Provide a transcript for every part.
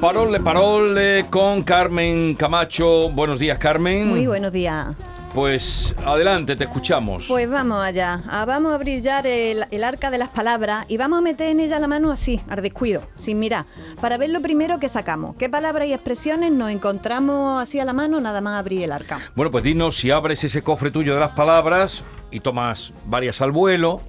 Parole, parole con Carmen Camacho. Buenos días, Carmen. Muy buenos días. Pues adelante, te escuchamos. Pues vamos allá. Ah, vamos a abrir ya el, el arca de las palabras y vamos a meter en ella la mano así, al descuido, sin mirar, para ver lo primero que sacamos. ¿Qué palabras y expresiones nos encontramos así a la mano nada más abrir el arca? Bueno, pues dinos si abres ese cofre tuyo de las palabras y tomas varias al vuelo,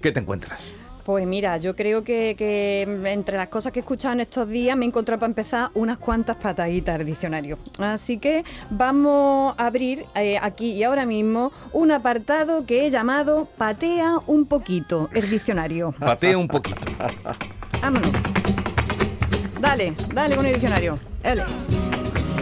¿qué te encuentras? Pues mira, yo creo que, que entre las cosas que he escuchado en estos días me he encontrado para empezar unas cuantas pataditas del diccionario. Así que vamos a abrir eh, aquí y ahora mismo un apartado que he llamado Patea un poquito el diccionario. Patea un poquito. Vámonos. Dale, dale con el diccionario. Dale.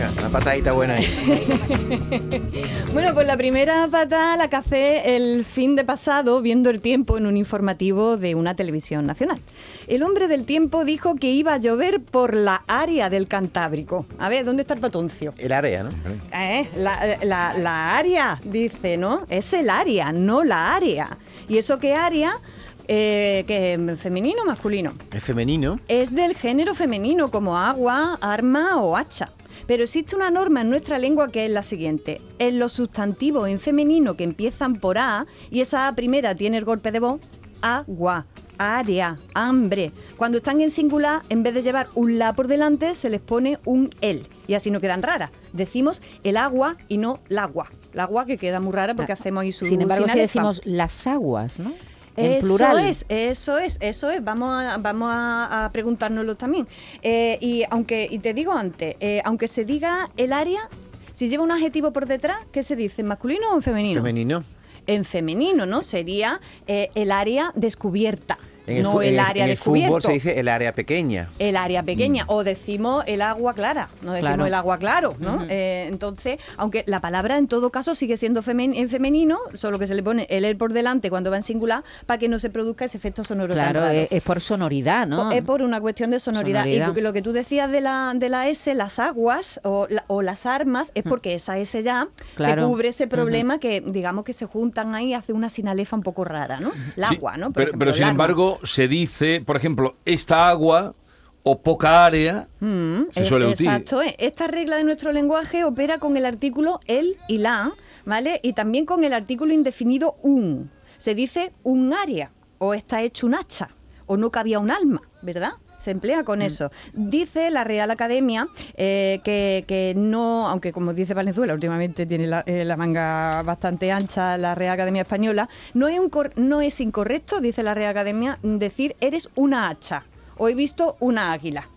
Venga, Una patadita buena ahí. Bueno, pues la primera patada la cacé el fin de pasado viendo el tiempo en un informativo de una televisión nacional. El hombre del tiempo dijo que iba a llover por la área del Cantábrico. A ver, ¿dónde está el patoncio? El área, ¿no? Eh, la, la- la área, dice, ¿no? Es el área, no la área. ¿Y eso qué área? Eh, que femenino o masculino. Es femenino. Es del género femenino, como agua, arma o hacha. Pero existe una norma en nuestra lengua que es la siguiente. En los sustantivos en femenino que empiezan por A y esa A primera tiene el golpe de voz, agua, área, hambre. Cuando están en singular, en vez de llevar un la por delante, se les pone un el. Y así no quedan raras. Decimos el agua y no el agua. El agua que queda muy rara porque hacemos ahí su Sin embargo, si decimos las aguas, ¿no? En Eso plural. es, eso es, eso es. Vamos a, vamos a, a preguntárnoslo también. Eh, y aunque, y te digo antes, eh, aunque se diga el área, si lleva un adjetivo por detrás, ¿qué se dice? ¿En masculino o en femenino? Femenino. En femenino, ¿no? Sería eh, el área descubierta, En el, no el, en área en el fútbol descubierto. se dice el área pequeña. El área pequeña, o decimos el agua clara, no decimos Claro. el agua claro, ¿no? Eh, entonces, aunque la palabra en todo caso sigue siendo femen- en femenino, solo que se le pone el el por delante cuando va en singular para que no se produzca ese efecto sonoro tan Claro, raro. es, es por sonoridad, ¿no? Es por una cuestión de sonoridad. Sonoridad. Y lo que tú decías de la, de la S, las aguas o, la- o las armas, es porque esa S ya Mm. Claro. te cubre ese problema que, digamos, que se juntan ahí y hace una sinalefa un poco rara, ¿no? El Sí, agua, ¿no? Por pero, ejemplo, pero el sin arma. Se dice, por ejemplo, esta agua o poca área Mm, se suele utilizar. Exacto. eh. Esta regla de nuestro lenguaje opera con el artículo el y la, ¿vale? Y también con el artículo indefinido un. Se dice un área, o está hecho un hacha, o no cabía un alma, ¿verdad? Se emplea Mm. con eso. Dice la Real Academia eh, que, que no, aunque como dice Valenzuela, últimamente tiene la, eh, la manga bastante ancha la Real Academia Española, no es, un cor- no es incorrecto, dice la Real Academia, decir eres una hacha o he visto una águila.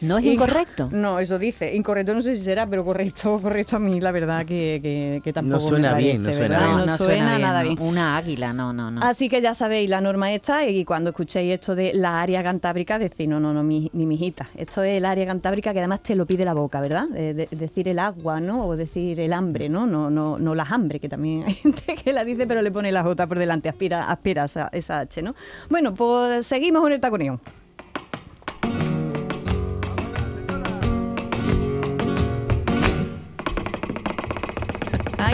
¿No es Inco- incorrecto? No, eso dice. Incorrecto no sé si será, pero correcto, correcto a mí, la verdad que, que, que tampoco me suena parece, bien, no suena ¿verdad? bien. No, suena, nada no. bien. Una águila, no, no, no. Así que ya sabéis la norma esta y cuando escuchéis esto de la área cantábrica decís, no, no, no, mi, ni mijita. Esto es el área cantábrica que además te lo pide la boca, ¿verdad? De- decir el agua, ¿no? O decir el hambre, ¿no? No, no, no las hambre, que también hay gente que la dice pero le pone la J por delante, aspira, aspira esa, esa H, ¿no? Bueno, pues seguimos con el taconeo.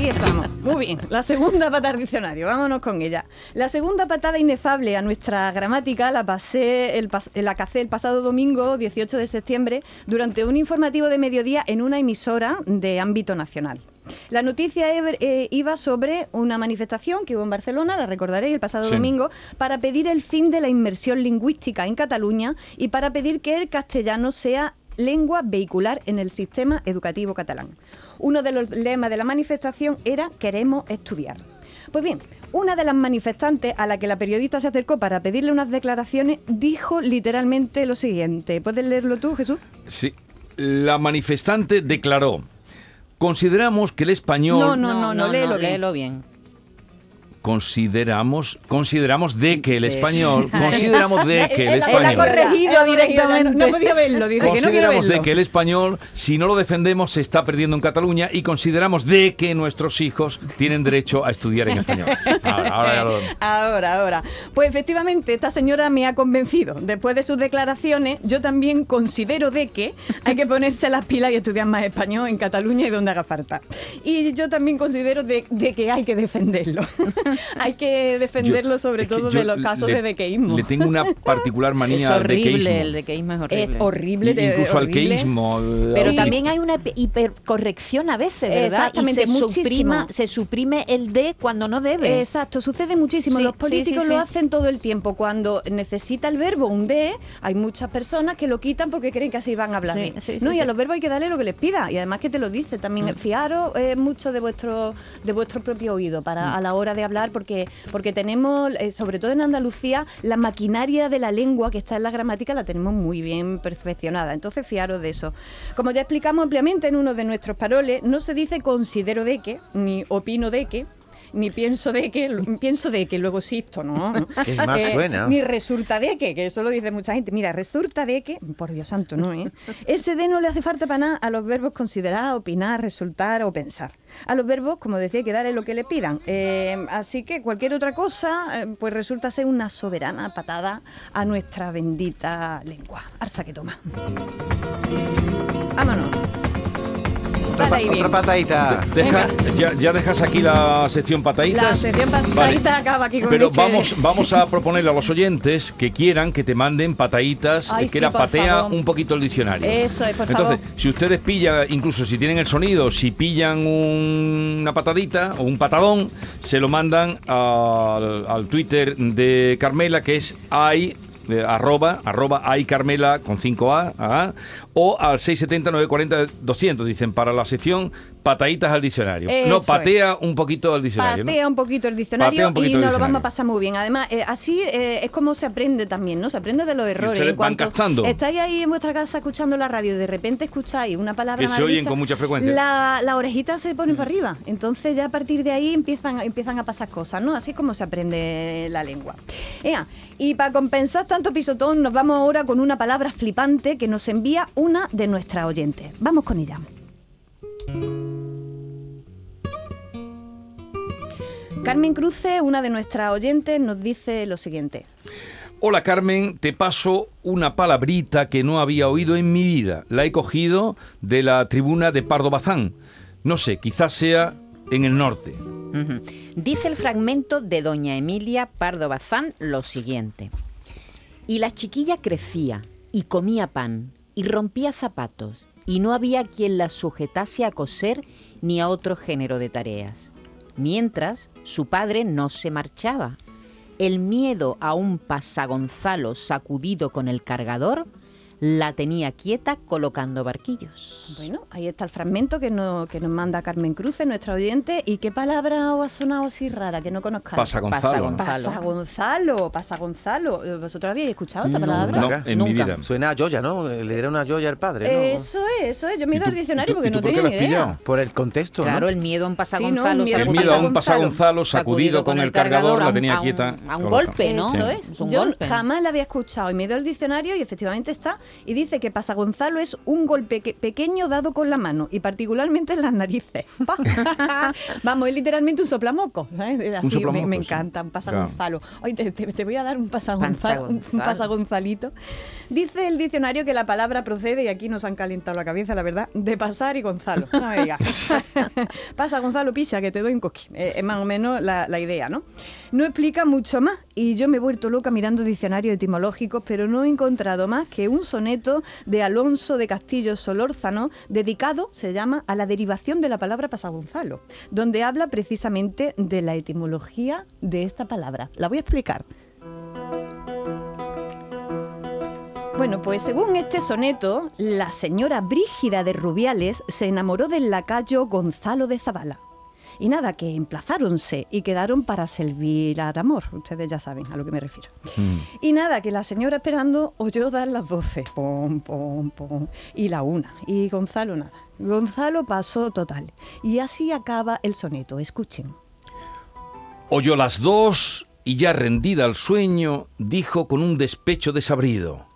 Ahí estamos. Muy bien. La segunda patada del diccionario. Vámonos con ella. La segunda patada inefable a nuestra gramática la pasé el pas- la cacé el pasado domingo, 18 de septiembre, durante un informativo de mediodía en una emisora de ámbito nacional. La noticia eh, iba sobre una manifestación que hubo en Barcelona, la recordaréis, el pasado Sí. domingo, para pedir el fin de la inmersión lingüística en Cataluña y para pedir que el castellano sea lengua vehicular en el sistema educativo catalán. Uno de los lemas de la manifestación era queremos estudiar. Pues bien, una de las manifestantes a la que la periodista se acercó para pedirle unas declaraciones dijo literalmente lo siguiente. ¿Puedes leerlo tú, Jesús? Sí. La manifestante declaró, consideramos que el español... No, no, no, léelo bien. léelo bien. Consideramos, consideramos de que el español, consideramos de que el español... corregido Él ha corregido, directamente. No, no podía verlo, dice que no quiero Consideramos de verlo. que el español, si no lo defendemos, se está perdiendo en Cataluña y consideramos de que nuestros hijos tienen derecho a estudiar en español. Ahora, ahora ya lo- Ahora, ahora. Pues efectivamente, esta señora me ha convencido. Después de sus declaraciones, yo también considero de que hay que ponerse las pilas y estudiar más español en Cataluña y donde haga falta. Y yo también considero de, de que hay que defenderlo. hay que defenderlo Yo- sobre es todo de los casos le- de dequeísmo. Le tengo una particular Es manía al horrible, dequeísmo. el dequeísmo es horrible. Es horrible, Y- de- incluso al horrible. queísmo. Pero Sí. también hay una hiper- hipercorrección a veces, ¿verdad? Exactamente, y se, muchísimo. suprima, se suprime el D cuando no debe. Exacto, sucede muchísimo. Sí, Los políticos sí, lo sí. hacen todo el tiempo. Cuando necesita el verbo un de, hay muchas personas que lo quitan porque creen que así van a hablar Sí, bien. sí, no, sí, y a los verbos hay que darle lo que les pida. Y además que te lo dice también. Mm. Fiaros eh, mucho de vuestro de vuestro propio oído para Mm. a la hora de hablar, porque porque tenemos, eh, sobre todo en Andalucía, la maquinaria de la lengua que está en la gramática la tenemos muy bien perfeccionada. Entonces, fiaros de eso. Como ya explicamos ampliamente en uno de nuestros paroles, no se dice considero de que, ni opino de que, ni pienso de que, pienso de que luego existo, ¿no? Eh, Qué mal suena. Ni resulta de que, que eso lo dice mucha gente. Mira, resulta de que, por Dios santo, no, ¿eh? Ese de no le hace falta para nada a los verbos considerar, opinar, resultar o pensar. A los verbos, como decía, hay que darle lo que le pidan. Eh, así que cualquier otra cosa, eh, pues resulta ser una soberana patada a nuestra bendita lengua. Arsa que toma. Vámonos. Otra, pa- patadita. Deja- ya, ya dejas aquí la sección pataditas. La sección patadita acaba aquí con Pero leche. vamos, vamos a proponerle a los oyentes que quieran que te manden pataditas, Ay, que sí, era por patea favor. un poquito el diccionario. Eso es, por Entonces, favor. si ustedes pillan, incluso si tienen el sonido, si pillan un- una patadita o un patadón, se lo mandan al, al Twitter de Carmela, que es ay eh, arroba, arroba ay Carmela con 5A, ajá, o al 670 940 200, dicen, para la sección pataditas al diccionario. no, patea un poquito al diccionario. ¿no? Patea un poquito el diccionario poquito y nos lo vamos a pasar muy bien. Además, eh, así eh, es como se aprende también, ¿no? Se aprende de los errores. En van captando. Estáis ahí en vuestra casa escuchando la radio y de repente escucháis una palabra Que se oyen dicha, con mucha frecuencia. Mm. La, la orejita se pone para arriba. Entonces ya a partir de ahí empiezan, empiezan a pasar cosas, ¿no? Así es como se aprende la lengua. Ea, y para compensar tanto pisotón, nos vamos ahora con una palabra flipante que nos envía una de nuestras oyentes. Vamos con ella. Carmen Cruce, una de nuestras oyentes, nos dice lo siguiente. Hola Carmen, te paso una palabrita que no había oído en mi vida. La he cogido de la tribuna de Pardo Bazán. No sé, quizás sea en el norte. Dice el fragmento de doña Emilia Pardo Bazán lo siguiente. Y la chiquilla crecía y comía pan y rompía zapatos y no había quien la sujetase a coser ni a otro género de tareas. Mientras su padre no se marchaba. El miedo a un pasagonzalo sacudido con el cargador la tenía quieta colocando barquillos. Bueno, ahí está el fragmento que, no- que nos manda Carmen Cruce, nuestra oyente. ¿Y qué palabra os ha sonado así rara que no conozcáis? Pasa Gonzalo. Pasa. Gonzalo. Pasa Gonzalo, pasa Gonzalo. ¿Vosotros habéis escuchado esta No, palabra? No, Nunca. en mi vida. Suena a Joya, ¿no? Le dieron una Joya al padre, ¿no? Eso es, eso es. Yo me he ¿Y ido al diccionario tú- porque no tenía ni idea. pillado? Por el contexto, ¿no? Claro, el miedo a un pasa Sí, no, Gonzalo el miedo a un Gonzalo. pasagonzalo sacudido con el cargador a la un- tenía a un- quieta. A un golpe, ¿no? Eso Sí. es. Es un Yo golpe. jamás la había escuchado y me he ido al diccionario y efectivamente está. Y dice que pasa Gonzalo es un golpe que- pequeño dado con la mano y particularmente en las narices. Vamos, es literalmente un soplamoco. ¿sabes? Así, me, soplamoco, me encanta, un pasa Claro. Gonzalo. Ay, te, te- te voy a dar un pasa Gonzalo, un pasa Gonzalito. Dice el diccionario que la palabra procede, y aquí nos han calentado la cabeza, la verdad, de pasar y Gonzalo. No me digas. pasa Gonzalo, picha, que te doy un coqui. Eh, es más o menos la, la idea, ¿no? No explica mucho más. Y yo me he vuelto loca mirando diccionarios etimológicos, pero no he encontrado más que un soneto de Alonso de Castillo Solórzano, dedicado, se llama, a la derivación de la palabra pasagonzalo, donde habla precisamente de la etimología de esta palabra. La voy a explicar. Bueno, pues según este soneto, la señora Brígida de Rubiales se enamoró del lacayo Gonzalo de Zabala. Y nada, que emplazáronse y quedaron para servir al amor. Ustedes ya saben a lo que me refiero. Mm. Y nada, que la señora esperando oyó dar las doce. Pom, pom, pom. Y la una. Y Gonzalo nada. Gonzalo pasó total. Y así acaba el soneto. Escuchen. Oyó las dos y ya rendida al sueño, dijo con un despecho desabrido: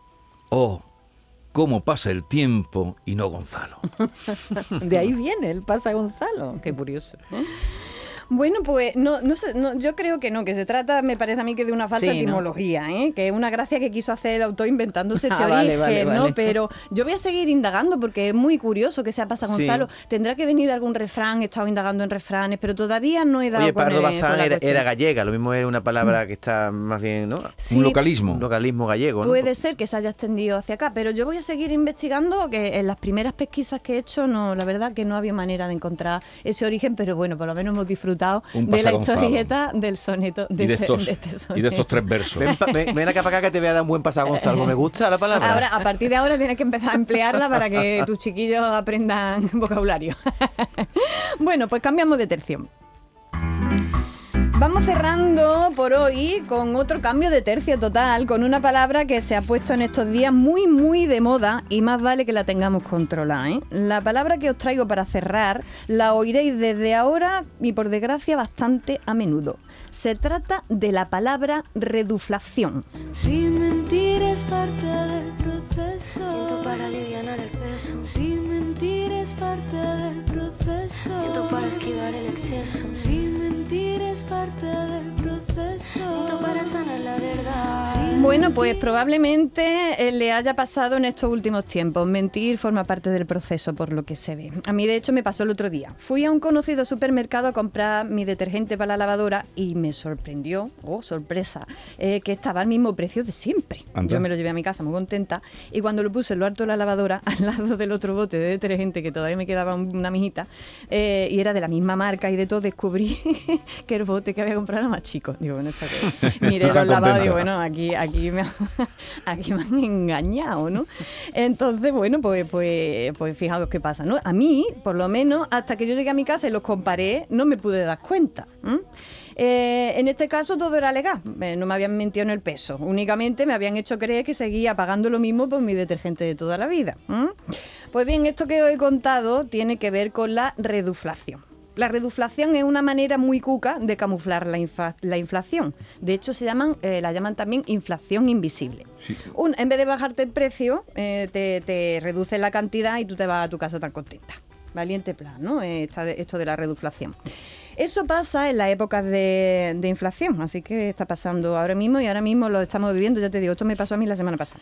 Oh, cómo pasa el tiempo y no Gonzalo. De ahí viene el pasa Gonzalo. Qué curioso. Bueno, pues no, no sé, no, yo creo que no, que se trata, me parece a mí que de una falsa Sí, ¿no? etimología, ¿eh? que es una gracia que quiso hacer el autor inventándose este Ah, origen, vale, ¿no? vale. Pero yo voy a seguir indagando porque es muy curioso que sea pasa Sí. Gonzalo. Tendrá que venir de algún refrán, he estado indagando en refranes, pero todavía no he dado Oye, con Pardo el- con Bazán la era, era gallega, lo mismo es una palabra que está más bien, ¿no? Sí, Un localismo. Un localismo gallego, ¿no? Puede ser que se haya extendido hacia acá, pero yo voy a seguir investigando que en las primeras pesquisas que he hecho, no, la verdad que no había manera de encontrar ese origen, pero bueno, por lo menos hemos disfrutado De la historieta del soneto. Y de este- estos, de este y de soneto. estos tres versos. Ven, ven- ven acá para acá que te voy a dar un buen pasado, Gonzalo. Me gusta la palabra. Ahora, a partir de ahora tienes que empezar a emplearla para que tus chiquillos aprendan vocabulario. bueno, pues cambiamos de tercio. Vamos cerrando por hoy con otro cambio de tercio total, con una palabra que se ha puesto en estos días muy, muy de moda y más vale que la tengamos controlada. ¿eh? La palabra que os traigo para cerrar la oiréis desde ahora y por desgracia bastante a menudo. Se trata de la palabra reduflación. Si mentir es parte del proceso. Siento para aliviar el peso. Si mentir es parte del proceso. Siento para esquivar el exceso. Si mentir es parte del Bueno, pues probablemente eh, le haya pasado en estos últimos tiempos. Mentir forma parte del proceso, por lo que se ve. A mí, de hecho, me pasó el otro día. Fui a un conocido supermercado a comprar mi detergente para la lavadora y me sorprendió, oh, sorpresa, eh, que estaba al mismo precio de siempre. Anda. Yo me lo llevé a mi casa muy contenta y cuando lo puse en lo alto de la lavadora, al lado del otro bote de detergente, que todavía me quedaba un- una mijita, eh, y era de la misma marca y de todo, descubrí que el bote que había comprado era más chico. Digo, bueno, está que... Miré los lavados y digo, bueno, aquí, aquí, aquí me han engañado, ¿no? Entonces, bueno, pues, pues, pues fijaos qué pasa, ¿no? A mí, por lo menos, hasta que yo llegué a mi casa y los comparé, no me pude dar cuenta. Eh, en este caso todo era legal, eh, no me habían mentido en el peso, únicamente me habían hecho creer que seguía pagando lo mismo por mi detergente de toda la vida. Pues bien, esto que os he contado tiene que ver con la reduflación. La reduflación es una manera muy cuca de camuflar la, la inflación. De hecho, se llaman, eh, la llaman también inflación invisible. Sí. Un- en vez de bajarte el precio, eh, te, te reduce la cantidad y tú te vas a tu casa tan contenta. Valiente plan, ¿no? Eh, esta esto de la reduflación. Eso pasa en las épocas de, de inflación, así que está pasando ahora mismo y ahora mismo lo estamos viviendo, ya te digo, esto me pasó a mí la semana pasada.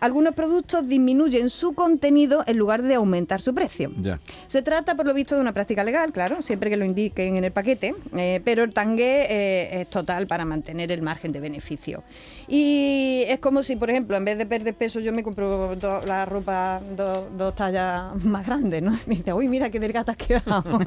Algunos productos disminuyen su contenido en lugar de aumentar su precio. Ya. Se trata, por lo visto, de una práctica legal, claro, siempre que lo indiquen en el paquete, eh, pero el tangue eh, es total para mantener el margen de beneficio. Y es como si, por ejemplo, en vez de perder peso, yo me compro do- la ropa do- dos tallas más grandes, ¿no? Y dice, uy, mira qué delgada te has quedado.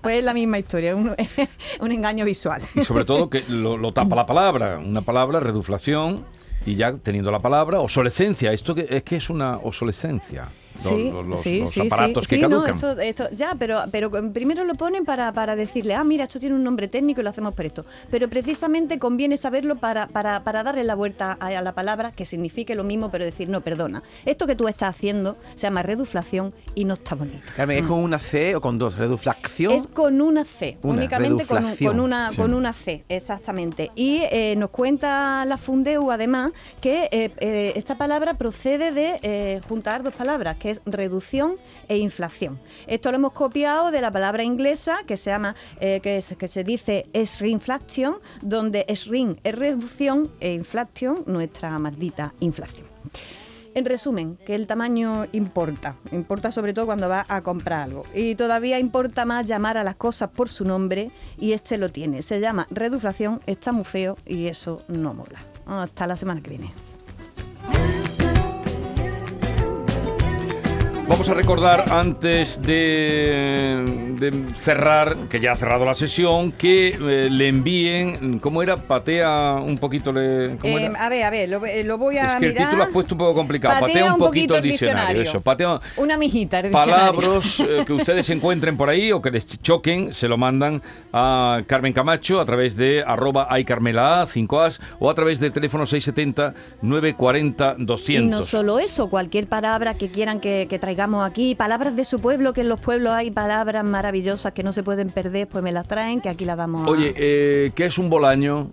pues es la misma historia, un, un engaño visual. Y sobre todo que lo, lo tapa la palabra. Una palabra, reduflación, y ya teniendo la palabra, obsolescencia. Esto que, es que es una obsolescencia. Los, Sí, los- los- sí, los sí, aparatos sí. que Sí, no, caducan. esto, esto- ya, pero, pero primero lo ponen para, para decirle, ah, mira, esto tiene un nombre técnico y lo hacemos por esto. Pero precisamente conviene saberlo para, para, para darle la vuelta a, a la palabra que signifique lo mismo, pero decir, no, perdona, esto que tú estás haciendo se llama reduflación y no está bonito. Carmen, ¿es con una C o con dos? ¿Reduflación? Es con una C, Una, únicamente con, un- con una, Sí. con una C, exactamente. Y eh, nos cuenta la Fundeu, además, que eh, eh, esta palabra procede de eh, juntar dos palabras, que es reducción e inflación. Esto lo hemos copiado de la palabra inglesa que se llama, eh, que, es- que se dice shrinkflation, donde shrink es reducción e inflación, nuestra maldita inflación. En resumen, que el tamaño importa, importa sobre todo cuando vas a comprar algo. Y todavía importa más llamar a las cosas por su nombre y este lo tiene. Se llama reduflación, está muy feo y eso no mola. Hasta la semana que viene. Vamos a recordar antes de, de cerrar, que ya ha cerrado la sesión, que eh, le envíen, ¿cómo era? Patea un poquito, le, ¿cómo Eh, era? a ver, a ver, lo, eh, lo voy a Es que el título has puesto un poco complicado. Patea, Patea un un poquito poquito el diccionario. diccionario. Eso, patea Una mijita. el palabras eh, que ustedes encuentren por ahí o que les choquen, se lo mandan a Carmen Camacho a través de arroba iCarmela 5as o a través del teléfono 670 940 200. Y no solo eso, cualquier palabra que quieran que, que traigamos aquí, palabras de su pueblo, que en los pueblos hay palabras maravillosas que no se pueden perder, pues me las traen, que aquí las vamos a... Oye, eh, ¿qué es un bolaño?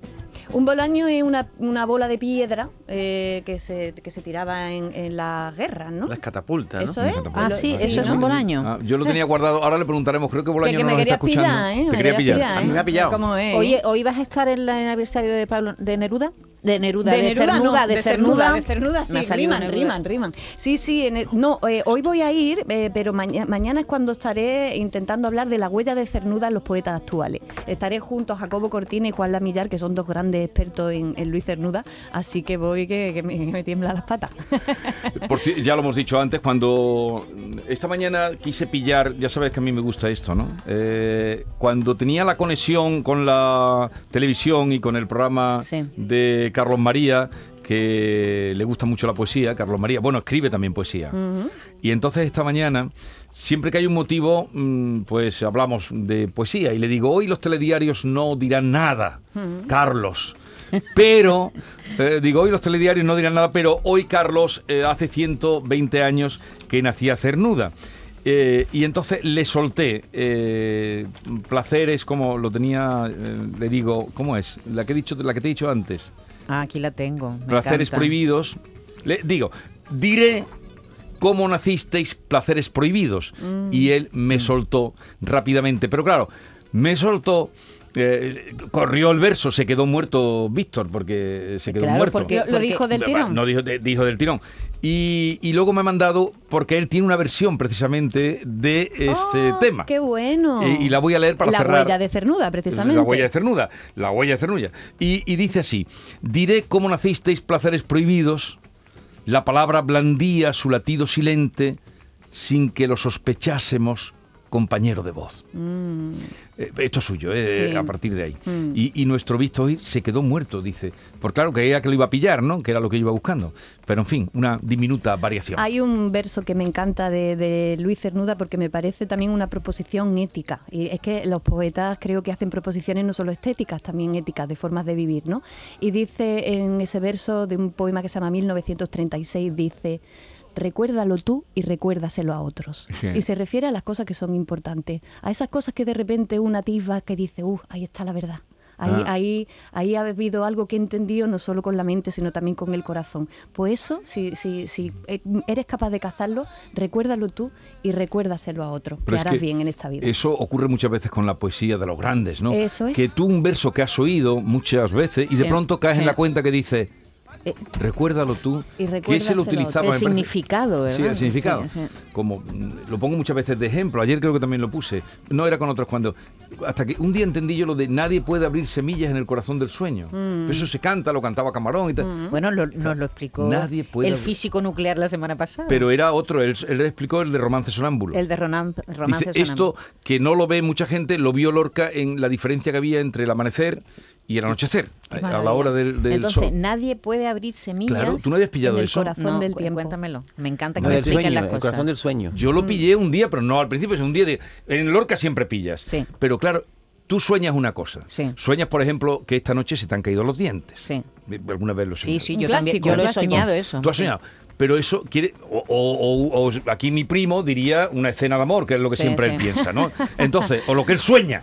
Un bolaño es una, una bola de piedra eh, que, se, que se tiraba en, en las guerras, ¿no? Las catapultas, ¿no? Eso es. Ah, sí, eso es ¿no? un bolaño. Ah, yo lo tenía guardado, ahora le preguntaremos, creo que Que, Bolaño que no me nos está escuchando. pillar, ¿eh? Te Me quería pillar. pillar, A mí me ha ¿eh? pillado. ¿Cómo es? Oye, ¿hoy vas a estar en el aniversario de Pablo de Neruda? De Neruda, de, Neruda, Cernuda, no, de, de Cernuda. Cernuda, de Cernuda, sí, riman, Neruda. riman, riman. Sí, sí, en el- no, eh, hoy voy a ir, eh, pero maña- mañana es cuando estaré intentando hablar de la huella de Cernuda en los poetas actuales. Estaré junto a Jacobo Cortina y Juan Lamillar, que son dos grandes expertos en, en Luis Cernuda, así que voy que, que me, que me tiemblan las patas. Por si- ya lo hemos dicho antes, cuando esta mañana quise pillar, ya sabes que a mí me gusta esto, ¿no? Eh, cuando tenía la conexión con la televisión y con el programa Sí. de Carlos María, que le gusta mucho la poesía, Carlos María, bueno, escribe también poesía. Y entonces esta mañana, siempre que hay un motivo, mm, pues hablamos de poesía y le digo, hoy los telediarios no dirán nada, Carlos. Pero, eh, digo, hoy los telediarios no dirán nada, pero hoy Carlos eh, hace 120 años que nacía Cernuda. Eh, y entonces le solté eh, placeres como lo tenía, eh, le digo, ¿cómo es? La que, he dicho, la que te he dicho antes. Ah, aquí la tengo. me placeres encanta. prohibidos. Le digo, diré cómo nacisteis placeres prohibidos. Y él me soltó rápidamente. Pero claro, me soltó. Eh, corrió el verso, se quedó muerto Víctor, porque se quedó Claro, muerto. porque- Lo, lo dijo del tirón. No dijo, dijo del tirón. Y, y luego me ha mandado, porque él tiene una versión precisamente de este Oh, tema. ¡Qué bueno! Y, y la voy a leer para la cerrar. huella de Cernuda, precisamente. La huella de cernuda. La huella de cernuda. Y, y dice así: Diré cómo nacisteis placeres prohibidos. La palabra blandía su latido silente sin que lo sospechásemos, compañero de voz. Eh, esto es suyo, eh, Sí. a partir de ahí. Mm. Y, y nuestro visto hoy se quedó muerto, dice. Por claro, creía que lo iba a pillar, ¿no? Que era lo que iba buscando. Pero en fin, una diminuta variación. Hay un verso que me encanta de, de Luis Cernuda porque me parece también una proposición ética. Y es que los poetas creo que hacen proposiciones no solo estéticas, también éticas, de formas de vivir, ¿no? Y dice en ese verso de un poema que se llama 1936, dice... Recuérdalo tú y recuérdaselo a otros. Sí. Y se refiere a las cosas que son importantes, a esas cosas que de repente una atisba que dice, uh, ahí está la verdad. Ahí, Ah. ahí, ahí ha habido algo que he entendido no solo con la mente, sino también con el corazón. Pues eso, si, si, si eh, eres capaz de cazarlo, recuérdalo tú y recuérdaselo a otro. Pero que harás que bien en esta vida. Eso ocurre muchas veces con la poesía de los grandes, ¿no? Eso es. Que tú un verso que has oído muchas veces y de pronto caes en la cuenta que dice, Eh, recuérdalo tú, Y que ese lo utilizaba... El parece- significado, Sí, el significado. Sí, sí. Como mm, lo pongo muchas veces de ejemplo, ayer creo que también lo puse, no era con otros cuando... Hasta que un día entendí yo lo de nadie puede abrir semillas en el corazón del sueño. Mm. Eso se canta, lo cantaba Camarón y tal. Bueno, lo- nos lo explicó Nadie puede el abrir- físico nuclear la semana pasada. Pero era otro, él, él explicó el de Romance Sonámbulo. el de Ronan, Romance Dice, esto que no lo ve mucha gente, lo vio Lorca en la diferencia que había entre el amanecer y el anochecer, a- a la hora del, del Entonces, sol. nadie puede abrir semillas. Claro, tú no habías pillado en el eso. corazón. No, del tiempo. Cuéntamelo. Me encanta que No, me expliquen sueño, las el cosas. corazón del sueño. Yo lo pillé un día, pero no al principio, es un día de... En Lorca siempre pillas. Sí. Pero claro, tú sueñas una cosa. Sí. Sueñas, por ejemplo, que esta noche se te han caído los dientes. Sí. ¿Alguna vez lo Sí, soñaste? sí, Un yo también. clásico, Yo lo he soñado eso. Tú has soñado. Pero eso quiere. O, o- o- o aquí mi primo diría una escena de amor, que es lo que Sí, siempre sí. él piensa, ¿no? Entonces, o lo que él sueña.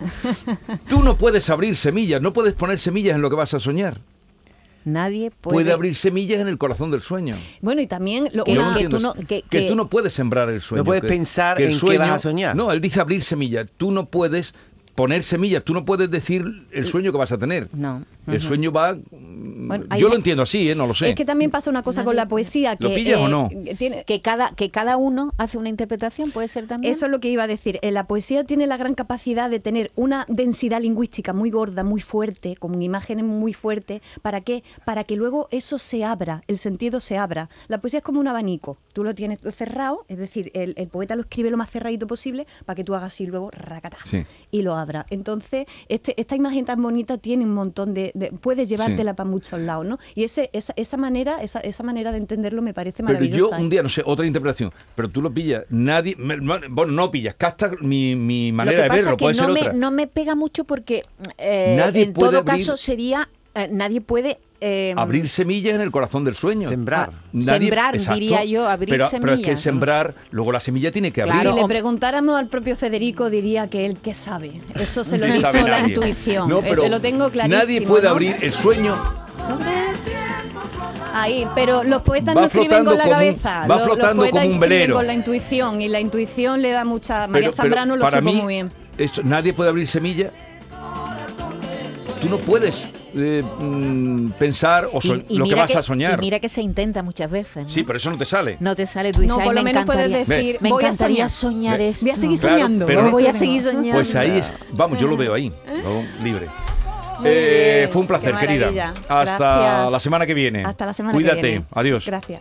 Tú no puedes abrir semillas, no puedes poner semillas en lo que vas a soñar. Nadie puede. Puede, abrir semillas en el corazón del sueño. Bueno, y también lo- Que- no que tú no- que- que que- tú no puedes sembrar el sueño. No puedes que- pensar que el en qué vas a soñar. No, él dice abrir semillas. Tú no puedes poner semillas. Tú no puedes decir el sueño que vas a tener. No. El sueño va. Bueno, yo lo entiendo así, ¿eh? No lo sé. Es que también pasa una cosa con la poesía que ¿Lo pillas o eh, no? tiene, Que cada, que cada uno hace una interpretación, puede ser también. Eso es lo que iba a decir. Eh, La poesía tiene la gran capacidad de tener una densidad lingüística muy gorda, muy fuerte, con imágenes muy fuertes. ¿Para qué? Para que luego eso se abra, el sentido se abra. La poesía es como un abanico. Tú lo tienes cerrado, es decir, el, el poeta lo escribe lo más cerradito posible para que tú hagas así luego racata Sí. y lo abra. Entonces, este, esta imagen tan bonita tiene un montón de... de- puedes llevártela para muchos lados, ¿no? Y ese, esa, esa manera esa, esa manera de entenderlo me parece Pero maravillosa. yo un ¿eh? día, no sé, otra interpretación, pero tú lo pillas, nadie, me- bueno, no pillas, captas mi, mi Lo manera de verlo, es que puede no ser me, otra. no me pega mucho porque eh, Nadie en puede todo abrir- caso sería, eh, nadie puede eh, abrir semillas en el corazón del sueño. Sembrar. Sembrar, diría yo, abrir pero, Pero es que semillas. sembrar, luego la semilla tiene que abrir. Claro. Si le preguntáramos al propio Federico, diría que él que sabe. Eso se lo he dicho la nadie. intuición. No, Eh, pero te lo tengo clarísimo. Nadie puede ¿no? abrir el sueño. Ahí, pero los poetas Va no escriben con la como un- cabeza. va los, los flotando poetas como un escriben velero. con la intuición y la intuición le da mucha. María Pero- pero Zambrano lo para supo mí, muy bien. esto- nadie puede abrir semilla. Tú no puedes eh, mm, pensar o so- y- y lo que vas a soñar. Y mira que se intenta muchas veces. ¿no? Sí, pero eso no te sale. No te sale, tú dices, No, por "Ay, lo me menos puedes encantaría- decir, me voy a encantaría soñar. soñar esto. Voy a seguir Claro, soñando. pero voy a seguir soñando. Pues ahí es, vamos, yo lo veo ahí, ¿no? libre. Eh, fue un placer, querida. Hasta Gracias. la semana que viene. Hasta la semana Cuídate. que viene. Adiós. Gracias.